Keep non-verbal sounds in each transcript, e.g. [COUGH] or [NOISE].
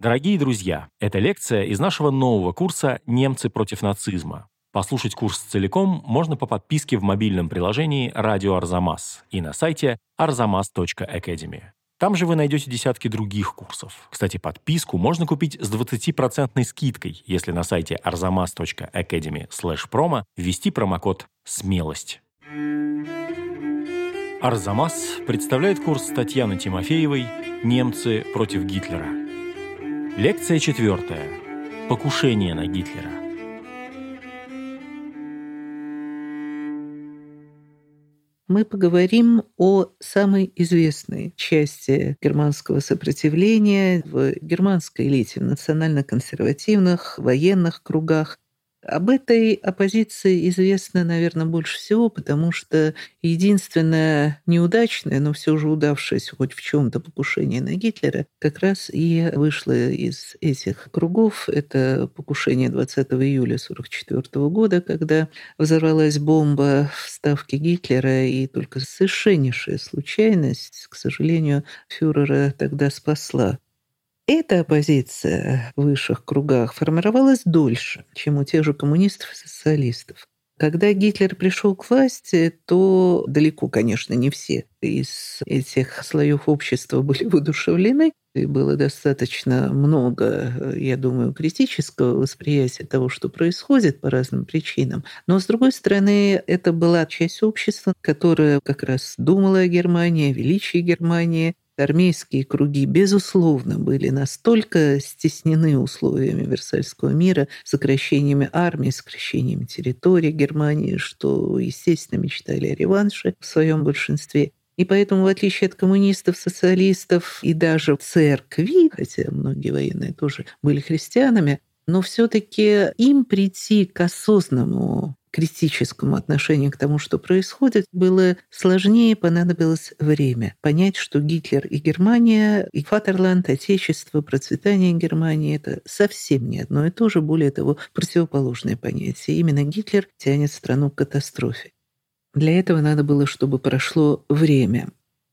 Дорогие друзья, это лекция из нашего нового курса «Немцы против нацизма». Послушать курс целиком можно по подписке в мобильном приложении «Радио Арзамас» и на сайте arzamas.academy. Там же вы найдете десятки других курсов. Кстати, подписку можно купить с 20% скидкой, если на сайте arzamas.academy promo ввести промокод «Смелость». Арзамас представляет курс Татьяны Тимофеевой «Немцы против Гитлера». Лекция четвертая. Покушение на Гитлера. мы поговорим о самой известной части германского сопротивления в германской элите, в национально-консервативных военных кругах, об этой оппозиции известно, наверное, больше всего, потому что единственное неудачное, но все же удавшееся хоть в чем-то покушение на Гитлера, как раз и вышло из этих кругов. Это покушение 20 июля 1944 года, когда взорвалась бомба в ставке Гитлера, и только совершеннейшая случайность, к сожалению, фюрера тогда спасла. Эта оппозиция в высших кругах формировалась дольше, чем у тех же коммунистов и социалистов. Когда Гитлер пришел к власти, то далеко, конечно, не все из этих слоев общества [LAUGHS] были воодушевлены, и было достаточно много, я думаю, критического восприятия того, что происходит по разным причинам. Но, с другой стороны, это была часть общества, которая как раз думала о Германии, о величии Германии, армейские круги, безусловно, были настолько стеснены условиями Версальского мира, сокращениями армии, сокращениями территории Германии, что, естественно, мечтали о реванше в своем большинстве. И поэтому, в отличие от коммунистов, социалистов и даже церкви, хотя многие военные тоже были христианами, но все-таки им прийти к осознанному критическому отношению к тому, что происходит, было сложнее, понадобилось время. Понять, что Гитлер и Германия, и Фатерланд, Отечество, процветание Германии — это совсем не одно и то же, более того, противоположное понятие. Именно Гитлер тянет страну к катастрофе. Для этого надо было, чтобы прошло время.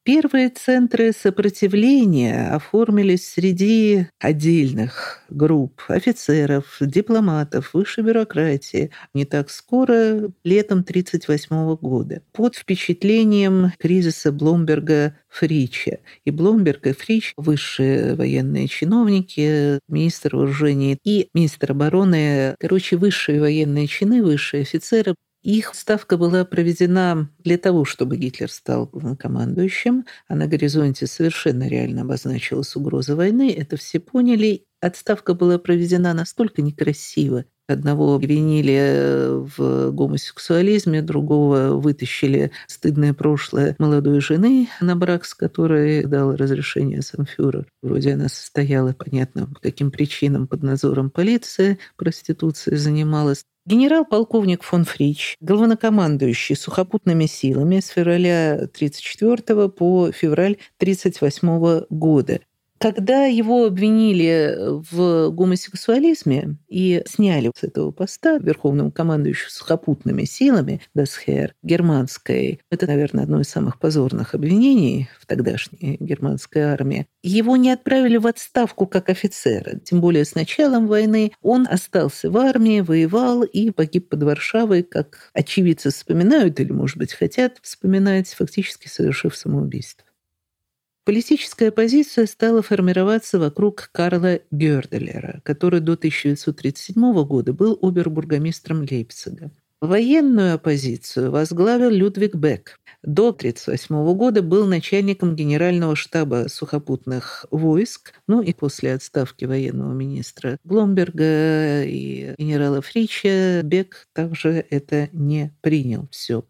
Первые центры сопротивления оформились среди отдельных групп офицеров, дипломатов, высшей бюрократии не так скоро, летом 1938 года, под впечатлением кризиса Бломберга Фрича. И Бломберг и Фрич, высшие военные чиновники, министр вооружений и министр обороны, короче, высшие военные чины, высшие офицеры их ставка была проведена для того, чтобы Гитлер стал главнокомандующим, а на горизонте совершенно реально обозначилась угроза войны. Это все поняли. Отставка была проведена настолько некрасиво. Одного обвинили в гомосексуализме, другого вытащили стыдное прошлое молодой жены, на брак с которой дал разрешение сам фюрер. Вроде она состояла, понятно, по каким причинам, под надзором полиции, проституцией занималась. Генерал-полковник фон Фрич, главнокомандующий сухопутными силами с февраля 1934 по февраль 1938 года, когда его обвинили в гомосексуализме и сняли с этого поста верховным командующим сухопутными силами Дасхер германской, это, наверное, одно из самых позорных обвинений в тогдашней германской армии, его не отправили в отставку как офицера. Тем более с началом войны он остался в армии, воевал и погиб под Варшавой, как очевидцы вспоминают или, может быть, хотят вспоминать, фактически совершив самоубийство. Политическая позиция стала формироваться вокруг Карла Гёрделера, который до 1937 года был обербургомистром Лейпцига. Военную оппозицию возглавил Людвиг Бек. До 1938 года был начальником генерального штаба сухопутных войск, ну и после отставки военного министра Бломберга и генерала Фрича Бек также это не принял все.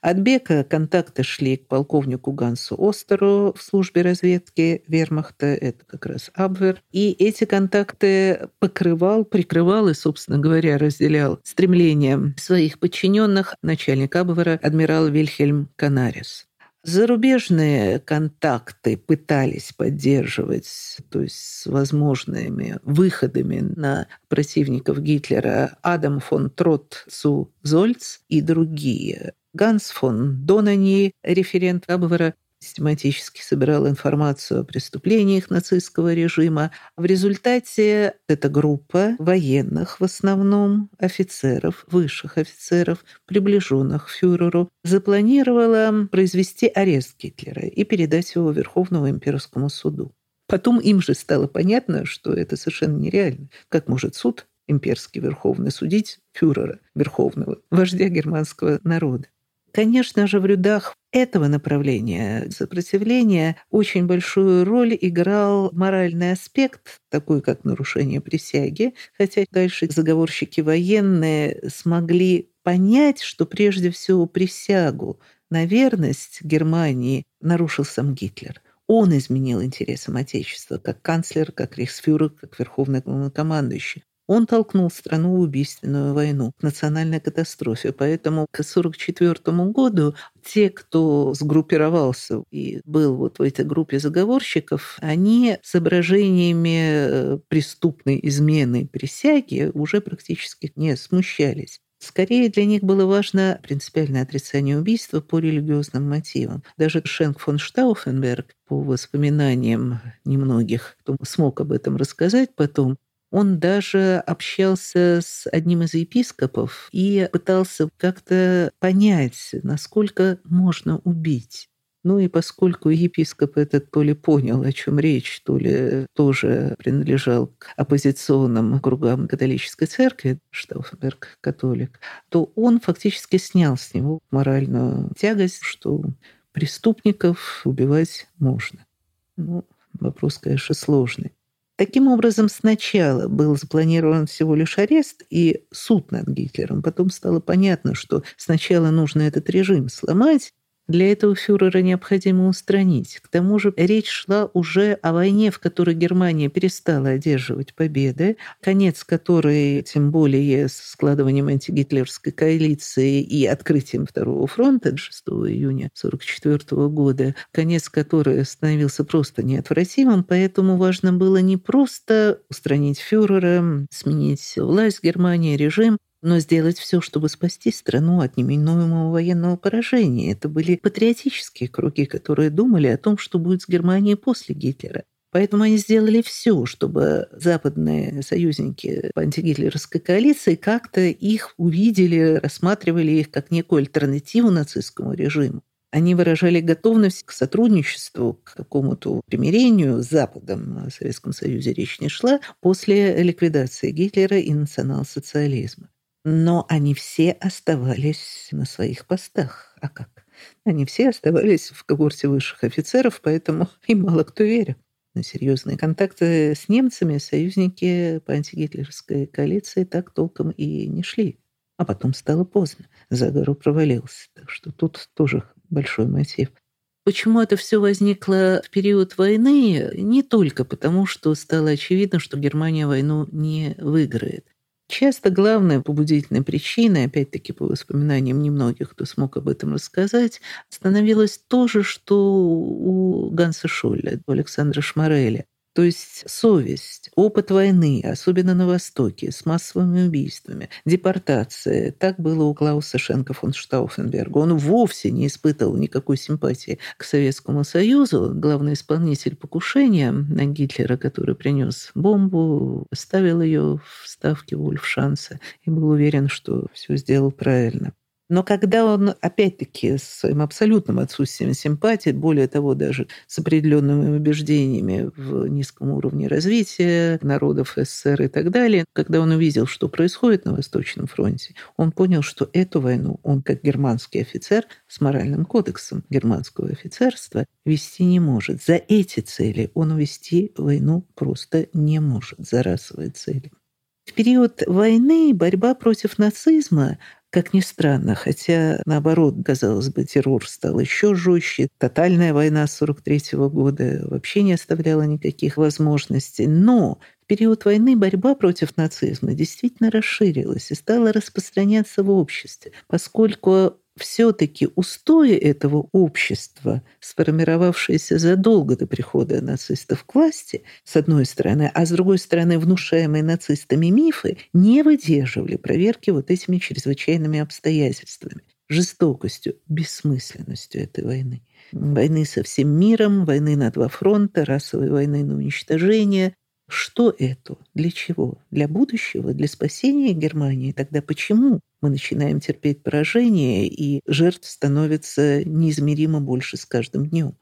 От Бека контакты шли к полковнику Гансу Остеру в службе разведки Вермахта, это как раз Абвер. И эти контакты покрывал, прикрывал и, собственно говоря, разделял стремление своих подчиненных начальник Абвера адмирал Вильхельм Канарис. Зарубежные контакты пытались поддерживать, то есть с возможными выходами на противников Гитлера Адам фон Трот Цу Зольц и другие. Ганс фон Донани, референт Абвера, систематически собирал информацию о преступлениях нацистского режима. В результате эта группа военных, в основном офицеров, высших офицеров, приближенных фюреру, запланировала произвести арест Гитлера и передать его Верховному имперскому суду. Потом им же стало понятно, что это совершенно нереально. Как может суд имперский верховный судить фюрера верховного, вождя германского народа? Конечно же, в рядах этого направления сопротивления очень большую роль играл моральный аспект, такой как нарушение присяги, хотя дальше заговорщики военные смогли понять, что прежде всего присягу на верность Германии нарушил сам Гитлер. Он изменил интересам Отечества как канцлер, как рейхсфюрер, как верховный главнокомандующий. Он толкнул страну в убийственную войну, к национальной катастрофе. Поэтому к 1944 году те, кто сгруппировался и был вот в этой группе заговорщиков, они соображениями э, преступной измены присяги уже практически не смущались. Скорее для них было важно принципиальное отрицание убийства по религиозным мотивам. Даже Шенк фон Штауфенберг, по воспоминаниям немногих, кто смог об этом рассказать потом, он даже общался с одним из епископов и пытался как-то понять, насколько можно убить. Ну и поскольку епископ этот то ли понял, о чем речь, то ли тоже принадлежал к оппозиционным кругам католической церкви, Штауфенберг католик, то он фактически снял с него моральную тягость, что преступников убивать можно. Ну, вопрос, конечно, сложный. Таким образом, сначала был запланирован всего лишь арест и суд над Гитлером. Потом стало понятно, что сначала нужно этот режим сломать, для этого фюрера необходимо устранить. К тому же речь шла уже о войне, в которой Германия перестала одерживать победы, конец которой, тем более с складыванием антигитлерской коалиции и открытием Второго фронта 6 июня 1944 года, конец которой становился просто неотвратимым, поэтому важно было не просто устранить фюрера, сменить власть Германии, режим, но сделать все, чтобы спасти страну от неминуемого военного поражения. Это были патриотические круги, которые думали о том, что будет с Германией после Гитлера. Поэтому они сделали все, чтобы западные союзники по антигитлеровской коалиции как-то их увидели, рассматривали их как некую альтернативу нацистскому режиму. Они выражали готовность к сотрудничеству, к какому-то примирению с Западом. О Советском Союзе речь не шла после ликвидации Гитлера и национал-социализма. Но они все оставались на своих постах. А как? Они все оставались в когорте высших офицеров, поэтому им мало кто верил. На серьезные контакты с немцами союзники по антигитлеровской коалиции так толком и не шли. А потом стало поздно. Заговор провалился. Так что тут тоже большой мотив. Почему это все возникло в период войны? Не только потому, что стало очевидно, что Германия войну не выиграет. Часто главной побудительной причиной, опять-таки по воспоминаниям немногих, кто смог об этом рассказать, становилось то же, что у Ганса Шолля, у Александра Шмареля. То есть совесть, опыт войны, особенно на Востоке, с массовыми убийствами, депортация. Так было у Клауса Шенка фон Штауфенберга. Он вовсе не испытывал никакой симпатии к Советскому Союзу. Главный исполнитель покушения на Гитлера, который принес бомбу, ставил ее в ставке Вольфшанса и был уверен, что все сделал правильно. Но когда он, опять-таки, с своим абсолютным отсутствием симпатии, более того, даже с определенными убеждениями в низком уровне развития народов СССР и так далее, когда он увидел, что происходит на Восточном фронте, он понял, что эту войну он, как германский офицер с моральным кодексом германского офицерства, вести не может. За эти цели он вести войну просто не может, за расовые цели. В период войны борьба против нацизма как ни странно, хотя, наоборот, казалось бы, террор стал еще жестче, тотальная война 43 -го года вообще не оставляла никаких возможностей. Но в период войны борьба против нацизма действительно расширилась и стала распространяться в обществе, поскольку все-таки устои этого общества, сформировавшиеся задолго до прихода нацистов к власти, с одной стороны, а с другой стороны, внушаемые нацистами мифы, не выдерживали проверки вот этими чрезвычайными обстоятельствами, жестокостью, бессмысленностью этой войны. войны со всем миром, войны на два фронта, расовой войны на уничтожение. Что это? Для чего? Для будущего? Для спасения Германии? Тогда почему мы начинаем терпеть поражение, и жертв становится неизмеримо больше с каждым днем?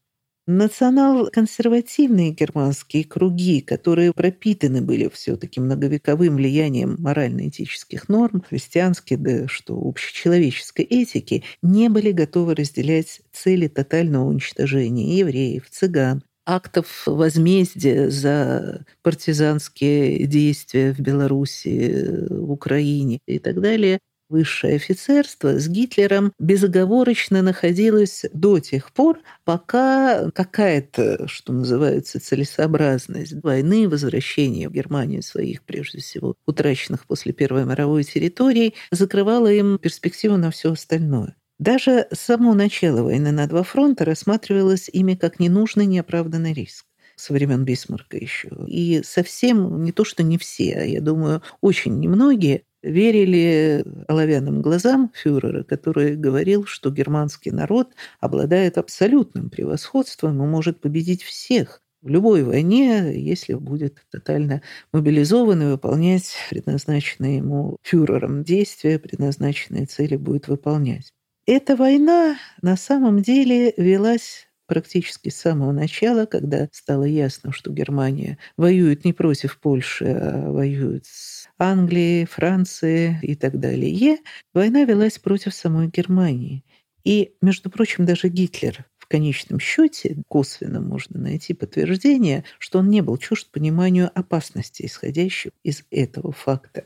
Национал-консервативные германские круги, которые пропитаны были все-таки многовековым влиянием морально-этических норм, христианских, да что общечеловеческой этики, не были готовы разделять цели тотального уничтожения евреев, цыган, актов возмездия за партизанские действия в Беларуси, в Украине и так далее, высшее офицерство с Гитлером безоговорочно находилось до тех пор, пока какая-то, что называется, целесообразность войны, возвращение в Германию своих, прежде всего, утраченных после Первой мировой территорий, закрывала им перспективу на все остальное. Даже само начало войны на два фронта рассматривалось ими как ненужный, неоправданный риск со времен Бисмарка еще. И совсем не то, что не все, а я думаю, очень немногие верили оловянным глазам фюрера, который говорил, что германский народ обладает абсолютным превосходством и может победить всех в любой войне, если будет тотально мобилизован и выполнять предназначенные ему фюрером действия, предназначенные цели будет выполнять. Эта война на самом деле велась практически с самого начала, когда стало ясно, что Германия воюет не против Польши, а воюет с Англией, Францией и так далее, война велась против самой Германии. И, между прочим, даже Гитлер в конечном счете косвенно можно найти подтверждение, что он не был чужд пониманию опасности, исходящей из этого факта.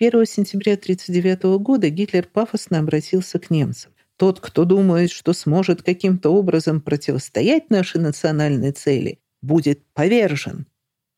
1 сентября 1939 года Гитлер пафосно обратился к немцам. Тот, кто думает, что сможет каким-то образом противостоять нашей национальной цели, будет повержен.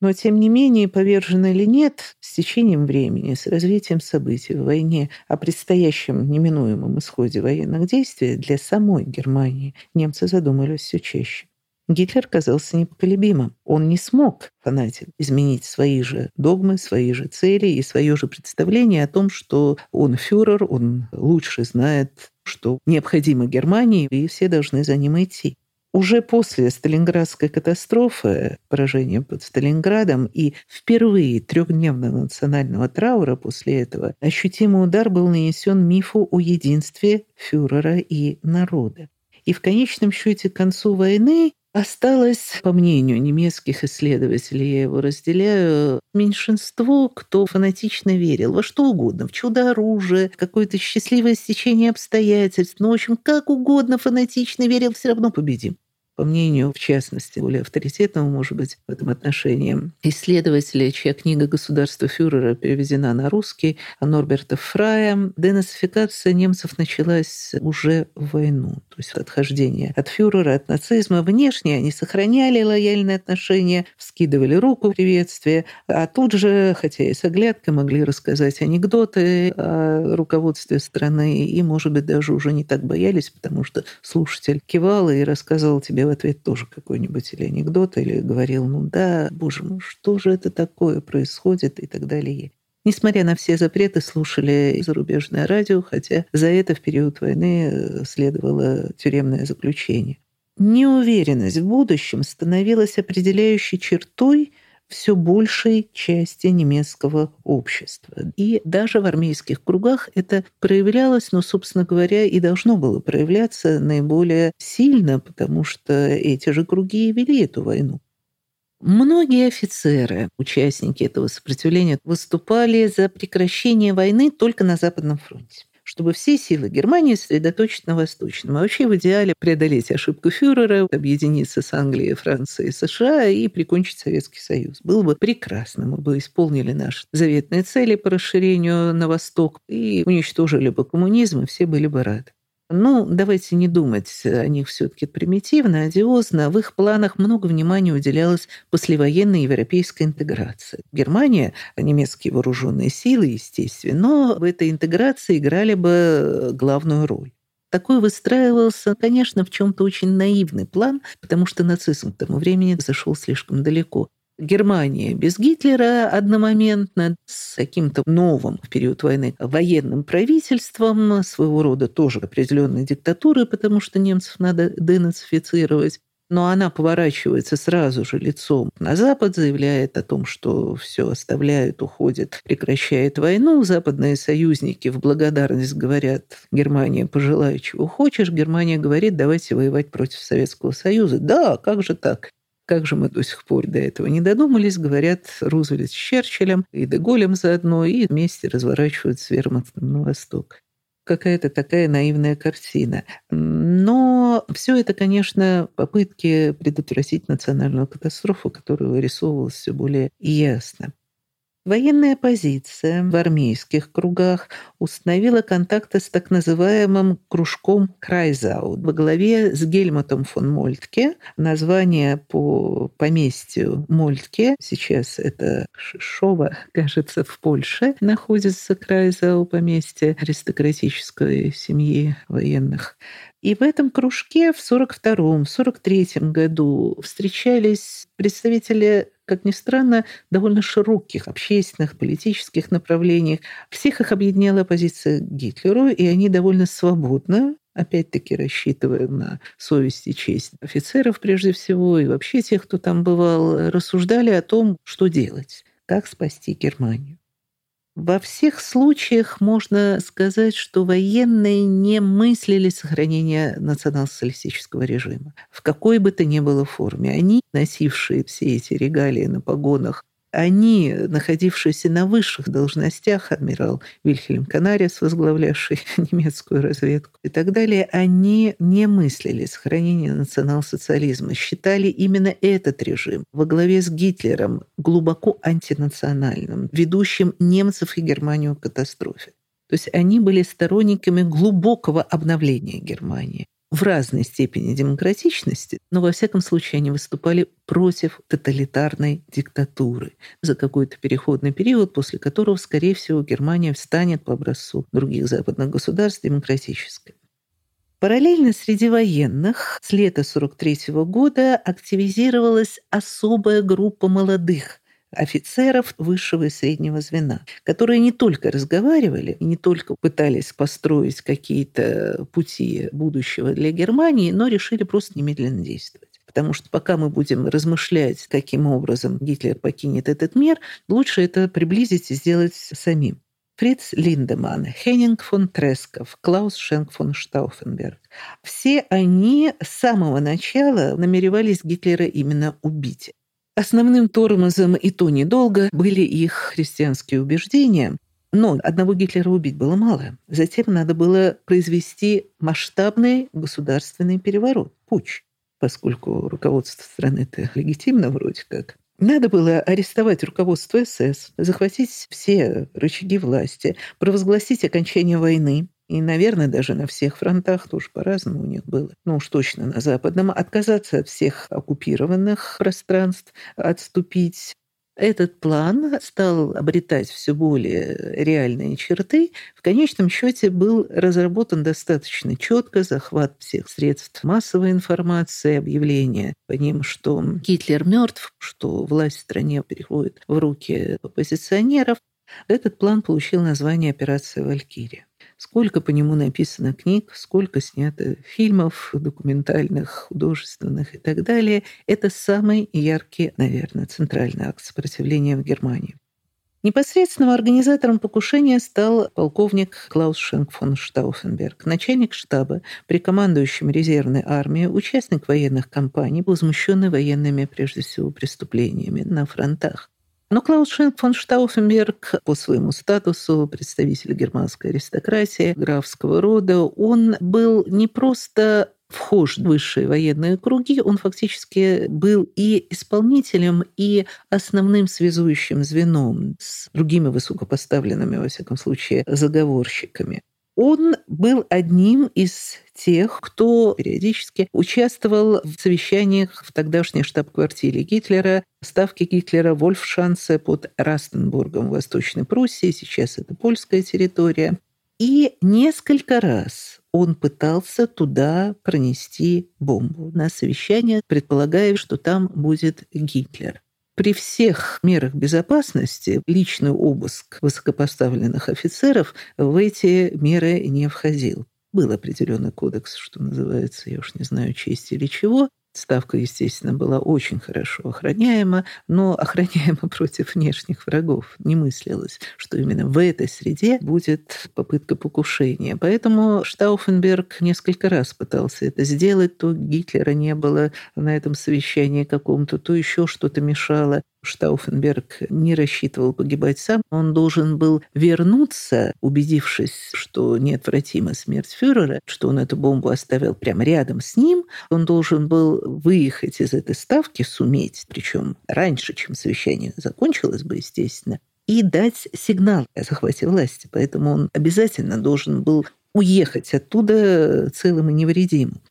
Но, тем не менее, повержен или нет, с течением времени, с развитием событий в войне, о предстоящем неминуемом исходе военных действий для самой Германии немцы задумались все чаще. Гитлер казался непоколебимым. Он не смог, фанатик, изменить свои же догмы, свои же цели и свое же представление о том, что он фюрер, он лучше знает что необходимо Германии, и все должны за ним идти. Уже после Сталинградской катастрофы, поражения под Сталинградом и впервые трехдневного национального траура после этого, ощутимый удар был нанесен мифу о единстве фюрера и народа. И в конечном счете к концу войны Осталось, по мнению немецких исследователей, я его разделяю, меньшинство, кто фанатично верил во что угодно, в чудо-оружие, какое-то счастливое стечение обстоятельств, ну, в общем, как угодно фанатично верил, все равно победим по мнению, в частности, более авторитетного, может быть, в этом отношении, исследователя, чья книга «Государство фюрера» переведена на русский, Норберта Фрая, денацификация немцев началась уже в войну. То есть отхождение от фюрера, от нацизма. Внешне они сохраняли лояльные отношения, вскидывали руку в приветствие, а тут же, хотя и с оглядкой, могли рассказать анекдоты о руководстве страны и, может быть, даже уже не так боялись, потому что слушатель кивал и рассказывал тебе в ответ тоже какой-нибудь или анекдот, или говорил, ну да, боже мой, что же это такое происходит и так далее. Несмотря на все запреты, слушали зарубежное радио, хотя за это в период войны э, следовало тюремное заключение. Неуверенность в будущем становилась определяющей чертой все большей части немецкого общества. И даже в армейских кругах это проявлялось, но, собственно говоря, и должно было проявляться наиболее сильно, потому что эти же круги и вели эту войну. Многие офицеры, участники этого сопротивления, выступали за прекращение войны только на Западном фронте чтобы все силы Германии сосредоточить на Восточном. А вообще в идеале преодолеть ошибку фюрера, объединиться с Англией, Францией, США и прикончить Советский Союз. Было бы прекрасно. Мы бы исполнили наши заветные цели по расширению на Восток и уничтожили бы коммунизм, и все были бы рады. Ну, давайте не думать о них все-таки примитивно, одиозно. В их планах много внимания уделялось послевоенной европейской интеграции. Германия, немецкие вооруженные силы, естественно, но в этой интеграции играли бы главную роль. Такой выстраивался, конечно, в чем-то очень наивный план, потому что нацизм к тому времени зашел слишком далеко. Германия без Гитлера одномоментно с каким-то новым в период войны военным правительством, своего рода тоже определенной диктатурой, потому что немцев надо денацифицировать. Но она поворачивается сразу же лицом на Запад, заявляет о том, что все оставляет, уходит, прекращает войну. Западные союзники в благодарность говорят, Германия, пожелай, чего хочешь. Германия говорит, давайте воевать против Советского Союза. Да, как же так? Как же мы до сих пор до этого не додумались, говорят Рузвельт с Черчиллем и Деголем заодно, и вместе разворачивают с вермахтом на восток. Какая-то такая наивная картина. Но все это, конечно, попытки предотвратить национальную катастрофу, которая вырисовывалась все более ясно. Военная оппозиция в армейских кругах установила контакты с так называемым кружком Крайзау во главе с Гельмутом фон Мольтке. Название по поместью Мольтке, сейчас это Шишова, кажется, в Польше, находится Крайзау поместье аристократической семьи военных. И в этом кружке в 42-м, 43-м году встречались представители как ни странно, довольно широких общественных, политических направлениях. Всех их объединяла позиция Гитлеру, и они довольно свободно опять-таки рассчитывая на совесть и честь офицеров прежде всего, и вообще тех, кто там бывал, рассуждали о том, что делать, как спасти Германию. Во всех случаях можно сказать, что военные не мыслили сохранения национал-социалистического режима в какой бы то ни было форме. Они, носившие все эти регалии на погонах они, находившиеся на высших должностях, адмирал Вильхельм Канарис, возглавлявший [LAUGHS] немецкую разведку и так далее, они не мыслили сохранения национал-социализма, считали именно этот режим во главе с Гитлером глубоко антинациональным, ведущим немцев и Германию к катастрофе. То есть они были сторонниками глубокого обновления Германии в разной степени демократичности, но во всяком случае они выступали против тоталитарной диктатуры за какой-то переходный период, после которого, скорее всего, Германия встанет по образцу других западных государств демократической. Параллельно среди военных с лета 1943 года активизировалась особая группа молодых офицеров высшего и среднего звена, которые не только разговаривали, не только пытались построить какие-то пути будущего для Германии, но решили просто немедленно действовать. Потому что пока мы будем размышлять, каким образом Гитлер покинет этот мир, лучше это приблизить и сделать самим. Фриц Линдеман, Хеннинг фон Тресков, Клаус Шенк фон Штауфенберг. Все они с самого начала намеревались Гитлера именно убить. Основным тормозом и то недолго были их христианские убеждения. Но одного Гитлера убить было мало. Затем надо было произвести масштабный государственный переворот, путь, поскольку руководство страны-то легитимно вроде как. Надо было арестовать руководство СС, захватить все рычаги власти, провозгласить окончание войны, и, наверное, даже на всех фронтах тоже по-разному у них было. Ну уж точно на западном. Отказаться от всех оккупированных пространств, отступить. Этот план стал обретать все более реальные черты. В конечном счете был разработан достаточно четко захват всех средств массовой информации, объявление по ним, что Гитлер мертв, что власть в стране переходит в руки оппозиционеров. Этот план получил название «Операция Валькирия» сколько по нему написано книг, сколько снято фильмов документальных, художественных и так далее. Это самый яркий, наверное, центральный акт сопротивления в Германии. Непосредственным организатором покушения стал полковник Клаус Шенк фон Штауфенберг, начальник штаба при командующем резервной армией, участник военных кампаний, возмущенный военными, прежде всего, преступлениями на фронтах. Но Клаус Шенк фон Штауфенберг по своему статусу представитель германской аристократии, графского рода, он был не просто вхож в высшие военные круги, он фактически был и исполнителем, и основным связующим звеном с другими высокопоставленными, во всяком случае, заговорщиками. Он был одним из тех, кто периодически участвовал в совещаниях в тогдашней штаб-квартире Гитлера, ставке Гитлера Вольфшанце под Растенбургом в Восточной Пруссии, сейчас это польская территория. И несколько раз он пытался туда пронести бомбу на совещание, предполагая, что там будет Гитлер. При всех мерах безопасности личный обыск высокопоставленных офицеров в эти меры не входил. Был определенный кодекс, что называется, я уж не знаю, честь или чего, Ставка, естественно, была очень хорошо охраняема, но охраняема [LAUGHS] против внешних врагов. Не мыслилось, что именно в этой среде будет попытка покушения. Поэтому Штауфенберг несколько раз пытался это сделать. То Гитлера не было на этом совещании каком-то, то еще что-то мешало. Штауфенберг не рассчитывал погибать сам. Он должен был вернуться, убедившись, что неотвратима смерть фюрера, что он эту бомбу оставил прямо рядом с ним. Он должен был выехать из этой ставки, суметь, причем раньше, чем совещание закончилось бы, естественно, и дать сигнал о захвате власти. Поэтому он обязательно должен был уехать оттуда целым и невредимым.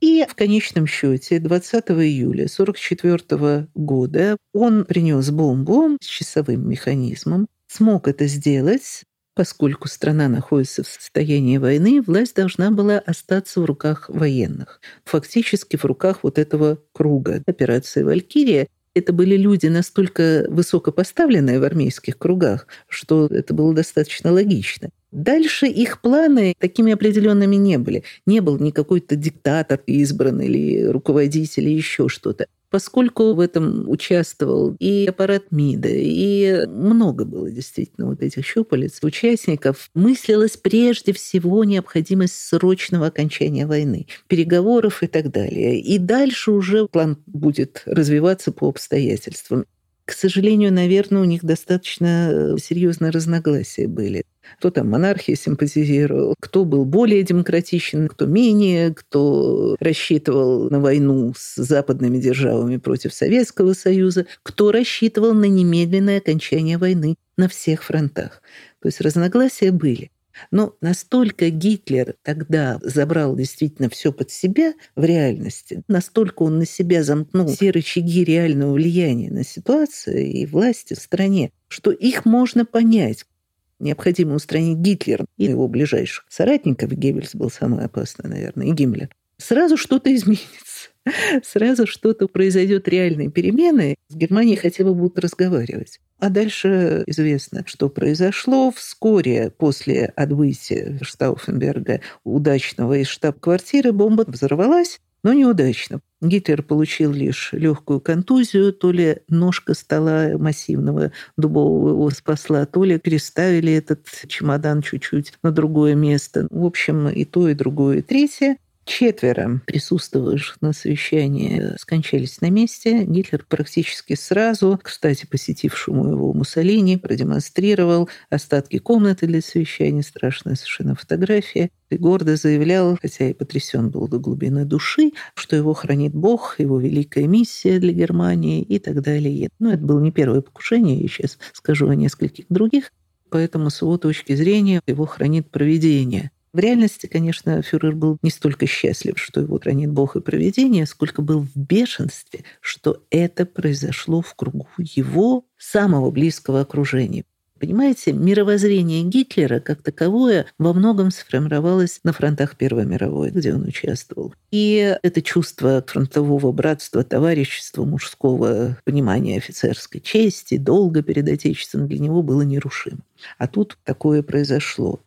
И в конечном счете 20 июля 1944 года он принес бомбу с часовым механизмом, смог это сделать, Поскольку страна находится в состоянии войны, власть должна была остаться в руках военных. Фактически в руках вот этого круга. Операция «Валькирия» это были люди настолько высокопоставленные в армейских кругах, что это было достаточно логично. Дальше их планы такими определенными не были. Не был ни какой-то диктатор избран или руководитель или еще что-то поскольку в этом участвовал и аппарат МИДа, и много было действительно вот этих щупалец участников, мыслилась прежде всего необходимость срочного окончания войны, переговоров и так далее. И дальше уже план будет развиваться по обстоятельствам. К сожалению, наверное, у них достаточно э, серьезные разногласия были. Кто там монархии симпатизировал, кто был более демократичен, кто менее, кто рассчитывал на войну с западными державами против Советского Союза, кто рассчитывал на немедленное окончание войны на всех фронтах. То есть разногласия были. Но настолько Гитлер тогда забрал действительно все под себя в реальности, настолько он на себя замкнул все рычаги реального влияния на ситуацию и власти в стране, что их можно понять. Необходимо устранить Гитлера и его ближайших соратников. Геббельс был самый опасный, наверное, и Гиммлер. Сразу что-то [LAUGHS] изменится. Сразу что-то произойдет реальные перемены. С Германией хотя бы будут разговаривать. А дальше известно, что произошло. Вскоре после отбытия Штауфенберга удачного из штаб-квартиры бомба взорвалась, но неудачно. Гитлер получил лишь легкую контузию, то ли ножка стола массивного дубового его спасла, то ли переставили этот чемодан чуть-чуть на другое место. В общем, и то, и другое, и третье. Четверо присутствовавших на совещании скончались на месте. Гитлер практически сразу, кстати, посетившему его Муссолини, продемонстрировал остатки комнаты для совещания, страшная совершенно фотография, и гордо заявлял, хотя и потрясен был до глубины души, что его хранит Бог, его великая миссия для Германии и так далее. Но это было не первое покушение, я сейчас скажу о нескольких других. Поэтому с его точки зрения его хранит провидение. В реальности, конечно, фюрер был не столько счастлив, что его хранит Бог и провидение, сколько был в бешенстве, что это произошло в кругу его самого близкого окружения. Понимаете, мировоззрение Гитлера как таковое во многом сформировалось на фронтах Первой мировой, где он участвовал. И это чувство фронтового братства, товарищества, мужского понимания офицерской чести, долга перед Отечеством для него было нерушимо. А тут такое произошло.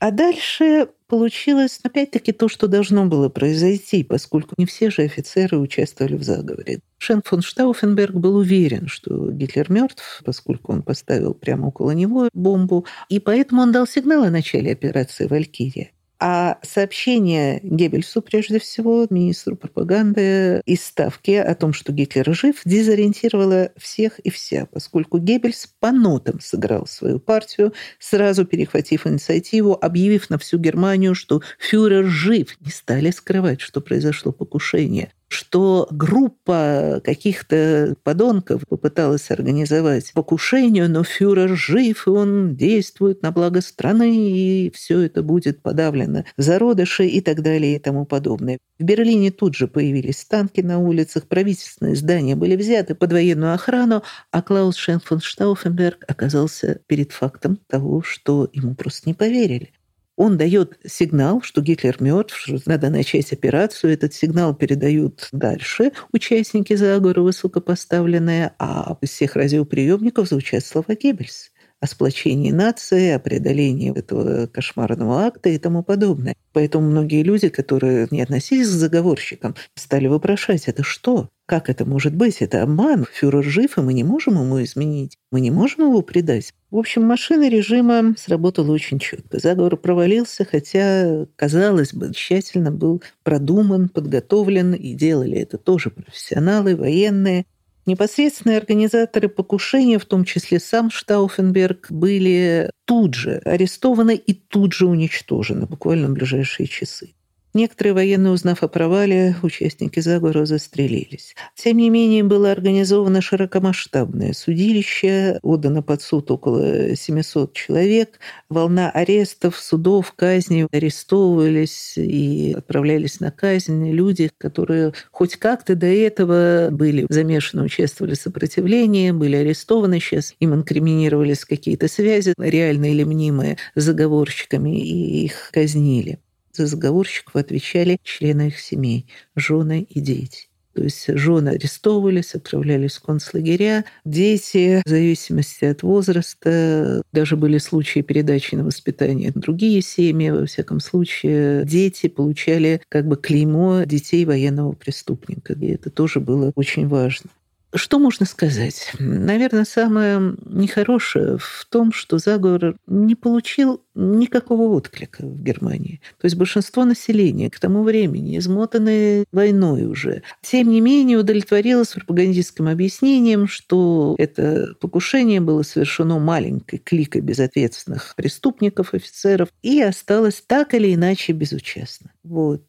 А дальше получилось, опять-таки, то, что должно было произойти, поскольку не все же офицеры участвовали в заговоре. Шен фон Штауфенберг был уверен, что Гитлер мертв, поскольку он поставил прямо около него бомбу, и поэтому он дал сигнал о начале операции «Валькирия». А сообщение Геббельсу, прежде всего, министру пропаганды из Ставки о том, что Гитлер жив, дезориентировало всех и вся, поскольку Геббельс по нотам сыграл свою партию, сразу перехватив инициативу, объявив на всю Германию, что фюрер жив. Не стали скрывать, что произошло покушение что группа каких-то подонков попыталась организовать покушение, но фюрер жив, и он действует на благо страны, и все это будет подавлено зародыши и так далее и тому подобное. В Берлине тут же появились танки на улицах, правительственные здания были взяты под военную охрану, а Клаус Шен фон Штауфенберг оказался перед фактом того, что ему просто не поверили. Он дает сигнал, что Гитлер мертв, что надо начать операцию. Этот сигнал передают дальше участники заговора высокопоставленные, а из всех радиоприемников звучат слова Геббельс о сплочении нации, о преодолении этого кошмарного акта и тому подобное. Поэтому многие люди, которые не относились к заговорщикам, стали вопрошать, это что? Как это может быть? Это обман. Фюрер жив, и мы не можем ему изменить. Мы не можем его предать. В общем, машина режима сработала очень четко. Заговор провалился, хотя, казалось бы, тщательно был продуман, подготовлен, и делали это тоже профессионалы, военные. Непосредственные организаторы покушения, в том числе сам Штауфенберг, были тут же арестованы и тут же уничтожены, буквально в ближайшие часы. Некоторые военные, узнав о провале, участники заговора застрелились. Тем не менее, было организовано широкомасштабное судилище, отдано под суд около 700 человек. Волна арестов, судов, казней арестовывались и отправлялись на казнь люди, которые хоть как-то до этого были замешаны, участвовали в сопротивлении, были арестованы. Сейчас им инкриминировались какие-то связи, реальные или мнимые, с заговорщиками, и их казнили. За заговорщиков отвечали члены их семей, жены и дети. То есть жены арестовывались, отправлялись в концлагеря. Дети, в зависимости от возраста, даже были случаи передачи на воспитание другие семьи. Во всяком случае, дети получали как бы клеймо детей военного преступника. И это тоже было очень важно. Что можно сказать? Наверное, самое нехорошее в том, что заговор не получил никакого отклика в Германии. То есть большинство населения к тому времени, измотанное войной уже, тем не менее удовлетворилось пропагандистским объяснением, что это покушение было совершено маленькой кликой безответственных преступников, офицеров, и осталось так или иначе безучастно. Вот.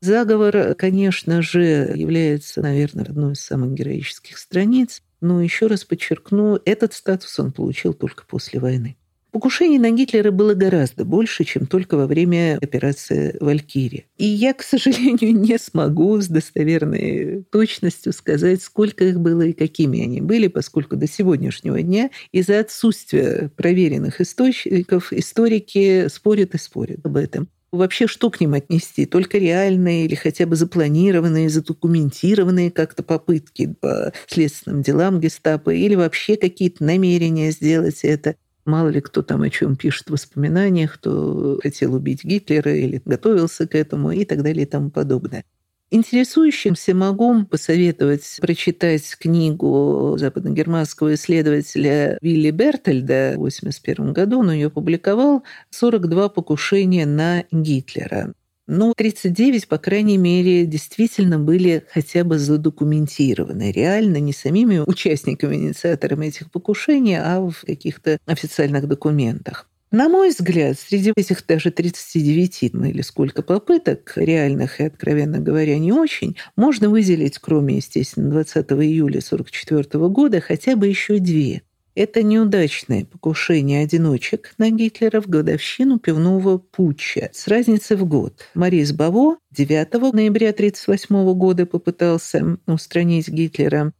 Заговор, конечно же, является, наверное, одной из самых героических страниц, но еще раз подчеркну, этот статус он получил только после войны. Покушений на Гитлера было гораздо больше, чем только во время операции «Валькирия». И я, к сожалению, не смогу с достоверной точностью сказать, сколько их было и какими они были, поскольку до сегодняшнего дня из-за отсутствия проверенных источников историки спорят и спорят об этом. Вообще, что к ним отнести? Только реальные или хотя бы запланированные, задокументированные как-то попытки по следственным делам гестапо или вообще какие-то намерения сделать это? Мало ли кто там о чем пишет в воспоминаниях, кто хотел убить Гитлера или готовился к этому и так далее и тому подобное. Интересующимся могу посоветовать прочитать книгу западногерманского исследователя Вилли Бертельда в 1981 году. Он ее публиковал «42 покушения на Гитлера». Ну, 39, по крайней мере, действительно были хотя бы задокументированы. Реально не самими участниками, инициаторами этих покушений, а в каких-то официальных документах. На мой взгляд, среди этих даже 39 ну, или сколько попыток, реальных и, откровенно говоря, не очень, можно выделить, кроме, естественно, 20 июля 1944 года, хотя бы еще две. Это неудачное покушение одиночек на Гитлера в годовщину пивного путча с разницей в год. Марис Баво 9 ноября 1938 года попытался устранить Гитлера,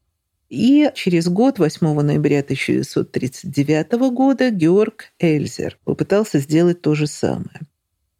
и через год, 8 ноября 1939 года, Георг Эльзер попытался сделать то же самое.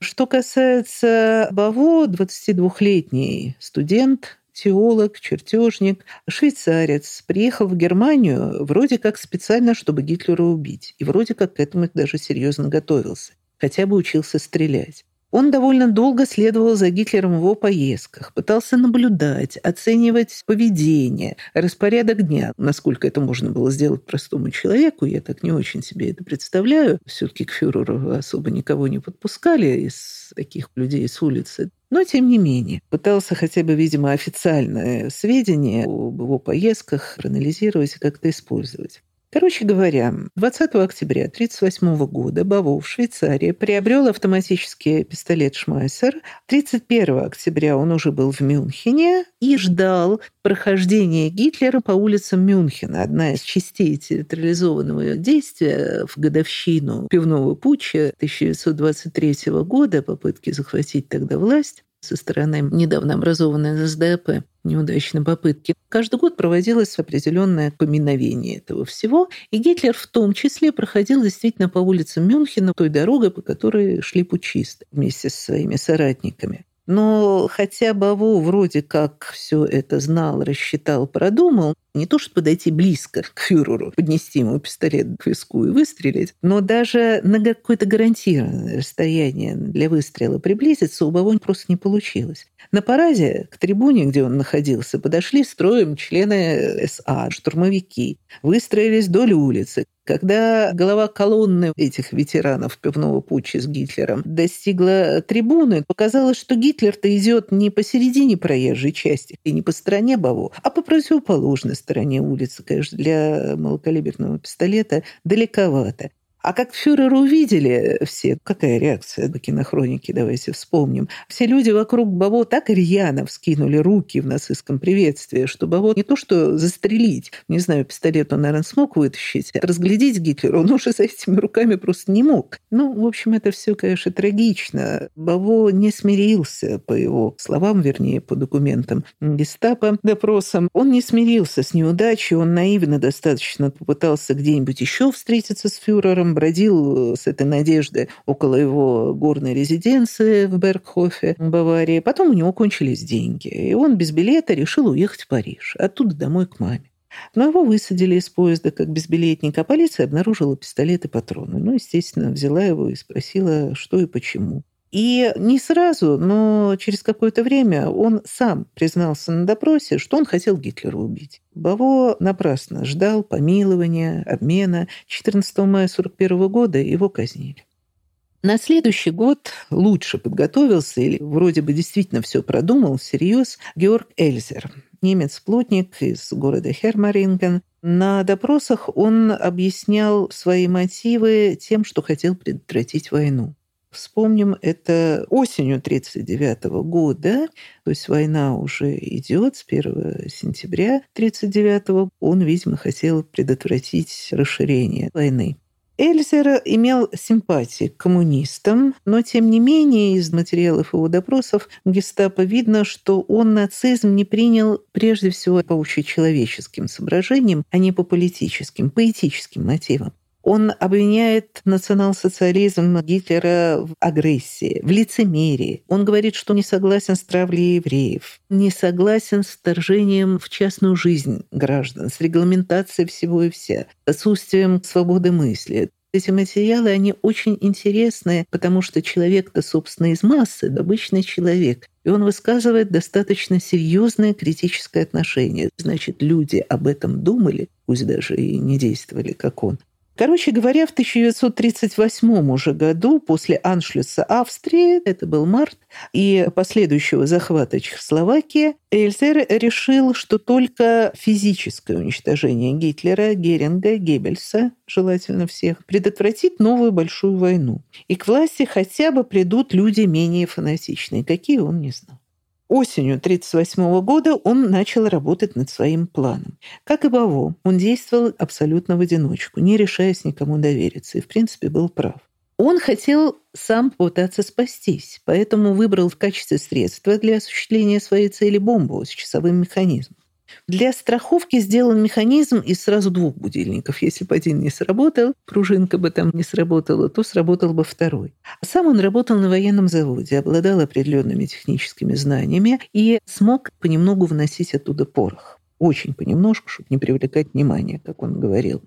Что касается Баво, 22-летний студент, теолог, чертежник, швейцарец, приехал в Германию вроде как специально, чтобы Гитлера убить. И вроде как к этому даже серьезно готовился. Хотя бы учился стрелять. Он довольно долго следовал за Гитлером в его поездках, пытался наблюдать, оценивать поведение, распорядок дня. Насколько это можно было сделать простому человеку, я так не очень себе это представляю. Все-таки к фюреру особо никого не подпускали из таких людей с улицы. Но, тем не менее, пытался хотя бы, видимо, официальные сведения об его поездках проанализировать и как-то использовать. Короче говоря, 20 октября 1938 года Баво в Швейцарии приобрел автоматический пистолет Шмайсер. 31 октября он уже был в Мюнхене и ждал прохождения Гитлера по улицам Мюнхена. Одна из частей театрализованного действия в годовщину пивного путча 1923 года, попытки захватить тогда власть, со стороны недавно образованной НСДАП неудачной попытки. Каждый год проводилось определенное поминовение этого всего, и Гитлер в том числе проходил действительно по улицам Мюнхена той дорогой, по которой шли пучисты вместе со своими соратниками. Но хотя Баво вроде как все это знал, рассчитал, продумал, не то чтобы подойти близко к фюреру, поднести ему пистолет к виску и выстрелить, но даже на какое-то гарантированное расстояние для выстрела приблизиться у Баво просто не получилось. На параде к трибуне, где он находился, подошли строем члены СА, штурмовики, выстроились вдоль улицы. Когда голова колонны этих ветеранов пивного путча с Гитлером достигла трибуны, показалось, что Гитлер-то идет не посередине проезжей части и не по стороне Баво, а по противоположной стороне улицы. Конечно, для малокалиберного пистолета далековато. А как фюрера увидели все, какая реакция на кинохроники, давайте вспомним. Все люди вокруг Баво так рьяно вскинули руки в нацистском приветствии, что Баво не то что застрелить, не знаю, пистолет он, наверное, смог вытащить, а разглядеть Гитлера он уже за этими руками просто не мог. Ну, в общем, это все, конечно, трагично. Баво не смирился, по его словам, вернее, по документам гестапо, допросам. Он не смирился с неудачей, он наивно достаточно попытался где-нибудь еще встретиться с фюрером, там бродил с этой надеждой около его горной резиденции в Бергхофе, Баварии. Потом у него кончились деньги, и он без билета решил уехать в Париж, оттуда домой к маме. Но его высадили из поезда как безбилетника, а полиция обнаружила пистолет и патроны. Ну, естественно, взяла его и спросила, что и почему. И не сразу, но через какое-то время он сам признался на допросе, что он хотел Гитлера убить. Баво напрасно ждал помилования, обмена. 14 мая 1941 года его казнили. На следующий год лучше подготовился или вроде бы действительно все продумал всерьез Георг Эльзер, немец-плотник из города Хермаринген. На допросах он объяснял свои мотивы тем, что хотел предотвратить войну. Вспомним, это осенью 1939 года, то есть война уже идет с 1 сентября 1939. Он, видимо, хотел предотвратить расширение войны. Эльзер имел симпатии к коммунистам, но, тем не менее, из материалов его допросов гестапо видно, что он нацизм не принял прежде всего по общечеловеческим соображениям, а не по политическим, по этическим мотивам. Он обвиняет национал-социализм Гитлера в агрессии, в лицемерии. Он говорит, что не согласен с травлей евреев, не согласен с вторжением в частную жизнь граждан, с регламентацией всего и вся, отсутствием свободы мысли. Эти материалы, они очень интересные, потому что человек-то, собственно, из массы, обычный человек. И он высказывает достаточно серьезное критическое отношение. Значит, люди об этом думали, пусть даже и не действовали, как он. Короче говоря, в 1938 уже году, после аншлюса Австрии, это был март, и последующего захвата Чехословакии, Эльзер решил, что только физическое уничтожение Гитлера, Геринга, Геббельса, желательно всех, предотвратит новую большую войну. И к власти хотя бы придут люди менее фанатичные. Какие он не знал. Осенью 1938 года он начал работать над своим планом. Как и Баво, он действовал абсолютно в одиночку, не решаясь никому довериться, и, в принципе, был прав. Он хотел сам попытаться спастись, поэтому выбрал в качестве средства для осуществления своей цели бомбу с часовым механизмом. Для страховки сделан механизм из сразу двух будильников. Если бы один не сработал, пружинка бы там не сработала, то сработал бы второй. Сам он работал на военном заводе, обладал определенными техническими знаниями и смог понемногу вносить оттуда порох. Очень понемножку, чтобы не привлекать внимания, как он говорил.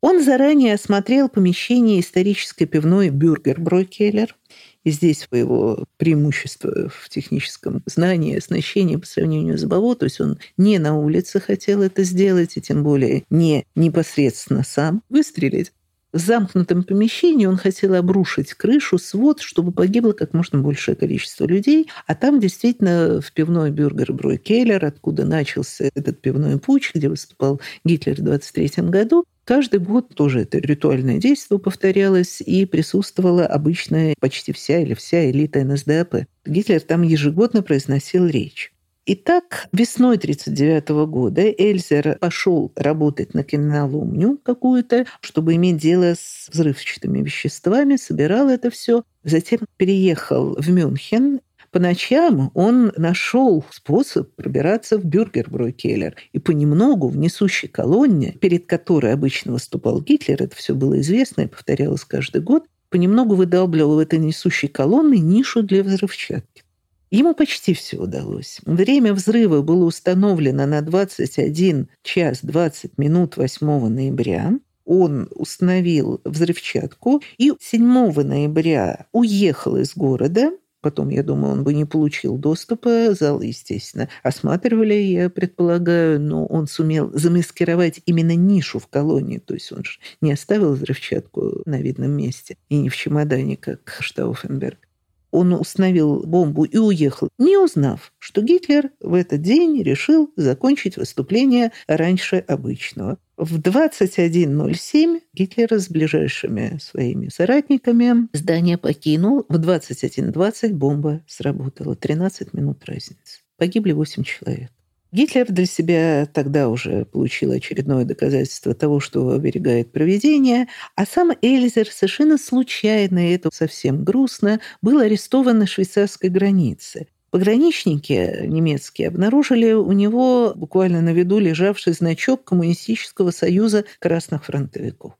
Он заранее осмотрел помещение исторической пивной «Бюргер Бройкеллер», и здесь его преимущество в техническом знании, оснащении по сравнению с БАВО, то есть он не на улице хотел это сделать, и тем более не непосредственно сам выстрелить. В замкнутом помещении он хотел обрушить крышу, свод, чтобы погибло как можно большее количество людей. А там действительно в пивной бюргер Брой Келлер, откуда начался этот пивной путь, где выступал Гитлер в 23 году, Каждый год тоже это ритуальное действие повторялось, и присутствовала обычная почти вся или вся элита НСДАП. Гитлер там ежегодно произносил речь. Итак, весной 1939 года Эльзер пошел работать на каменоломню какую-то, чтобы иметь дело с взрывчатыми веществами, собирал это все. Затем переехал в Мюнхен По ночам он нашел способ пробираться в Бюргербройкеллер. И понемногу в несущей колонне, перед которой обычно выступал Гитлер, это все было известно и повторялось каждый год, понемногу выдалбливал в этой несущей колонны нишу для взрывчатки. Ему почти все удалось. Время взрыва было установлено на 21 час 20 минут 8 ноября. Он установил взрывчатку и 7 ноября уехал из города, Потом, я думаю, он бы не получил доступа. Зал, естественно, осматривали, я предполагаю, но он сумел замаскировать именно нишу в колонии. То есть он же не оставил взрывчатку на видном месте и не в чемодане, как Штауфенберг он установил бомбу и уехал, не узнав, что Гитлер в этот день решил закончить выступление раньше обычного. В 21.07 Гитлер с ближайшими своими соратниками здание покинул. В 21.20 бомба сработала. 13 минут разницы. Погибли 8 человек. Гитлер для себя тогда уже получил очередное доказательство того, что оберегает проведение, а сам Эльзер совершенно случайно, и это совсем грустно, был арестован на швейцарской границе. Пограничники немецкие обнаружили у него буквально на виду лежавший значок Коммунистического союза красных фронтовиков.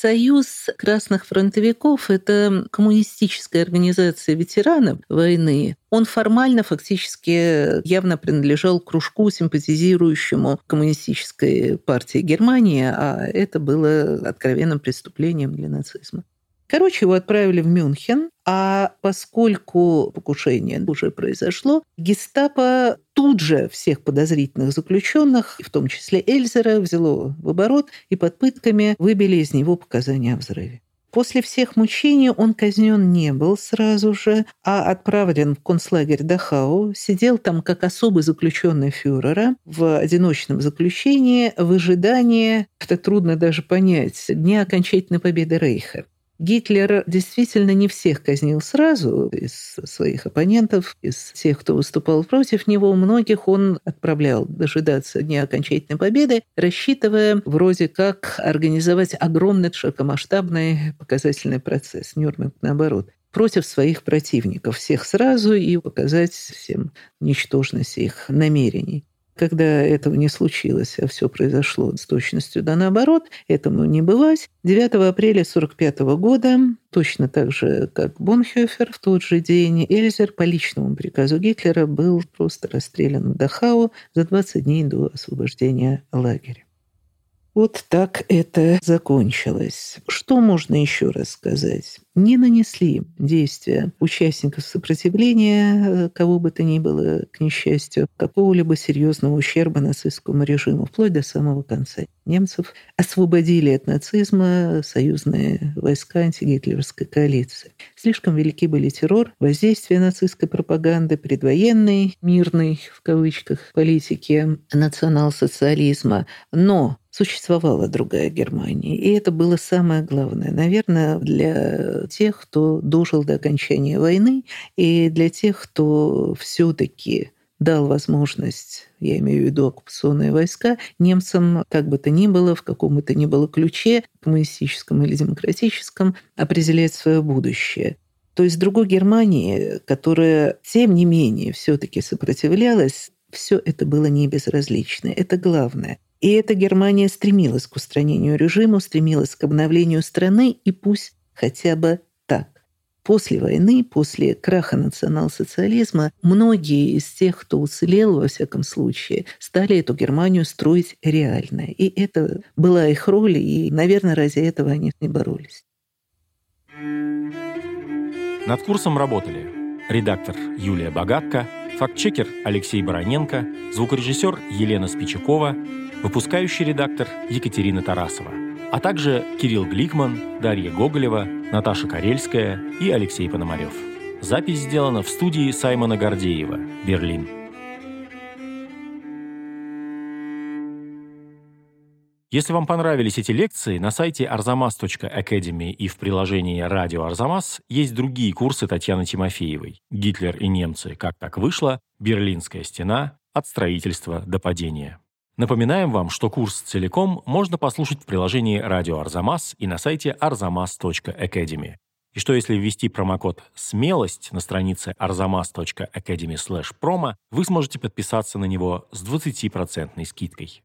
Союз красных фронтовиков – это коммунистическая организация ветеранов войны. Он формально, фактически, явно принадлежал кружку, симпатизирующему коммунистической партии Германии, а это было откровенным преступлением для нацизма. Короче, его отправили в Мюнхен, а поскольку покушение уже произошло, гестапо тут же всех подозрительных заключенных, в том числе Эльзера, взяло в оборот и под пытками выбили из него показания о взрыве. После всех мучений он казнен не был сразу же, а отправлен в концлагерь Дахау, сидел там как особый заключенный фюрера в одиночном заключении в ожидании, это трудно даже понять, дня окончательной победы Рейха. Гитлер действительно не всех казнил сразу из своих оппонентов, из тех, кто выступал против него. Многих он отправлял дожидаться дня окончательной победы, рассчитывая вроде как организовать огромный широкомасштабный показательный процесс. Нюрнберг наоборот против своих противников, всех сразу и показать всем ничтожность их намерений. Когда этого не случилось, а все произошло с точностью да наоборот, этому не бывать. 9 апреля 1945 года, точно так же, как Бонхёфер, в тот же день Эльзер по личному приказу Гитлера был просто расстрелян в Дахау за 20 дней до освобождения лагеря. Вот так это закончилось. Что можно еще рассказать? Не нанесли действия участников сопротивления, э, кого бы то ни было, к несчастью, какого-либо серьезного ущерба нацистскому режиму, вплоть до самого конца. Немцев освободили от нацизма союзные войска антигитлеровской коалиции. Слишком велики были террор, воздействие нацистской пропаганды, предвоенной, мирной, в кавычках, политики национал-социализма. Но существовала другая Германия. И это было самое главное, наверное, для тех, кто дожил до окончания войны, и для тех, кто все-таки дал возможность, я имею в виду оккупационные войска, немцам, как бы то ни было, в каком бы то ни было ключе, коммунистическом или демократическом, определять свое будущее. То есть другой Германии, которая, тем не менее, все-таки сопротивлялась, все это было не безразлично. Это главное. И эта Германия стремилась к устранению режима, стремилась к обновлению страны, и пусть хотя бы так. После войны, после краха национал-социализма, многие из тех, кто уцелел, во всяком случае, стали эту Германию строить реально. И это была их роль, и, наверное, ради этого они и боролись. Над курсом работали редактор Юлия Богатка, фактчекер Алексей Бароненко, звукорежиссер Елена Спичакова, выпускающий редактор Екатерина Тарасова, а также Кирилл Гликман, Дарья Гоголева, Наташа Карельская и Алексей Пономарев. Запись сделана в студии Саймона Гордеева, Берлин. Если вам понравились эти лекции, на сайте arzamas.academy и в приложении «Радио Арзамас» есть другие курсы Татьяны Тимофеевой «Гитлер и немцы. Как так вышло?», «Берлинская стена. От строительства до падения». Напоминаем вам, что курс целиком можно послушать в приложении «Радио Арзамас» и на сайте arzamas.academy. и что если ввести промокод «Смелость» на странице arzamas.academy/promo, вы сможете подписаться на него с 20% скидкой.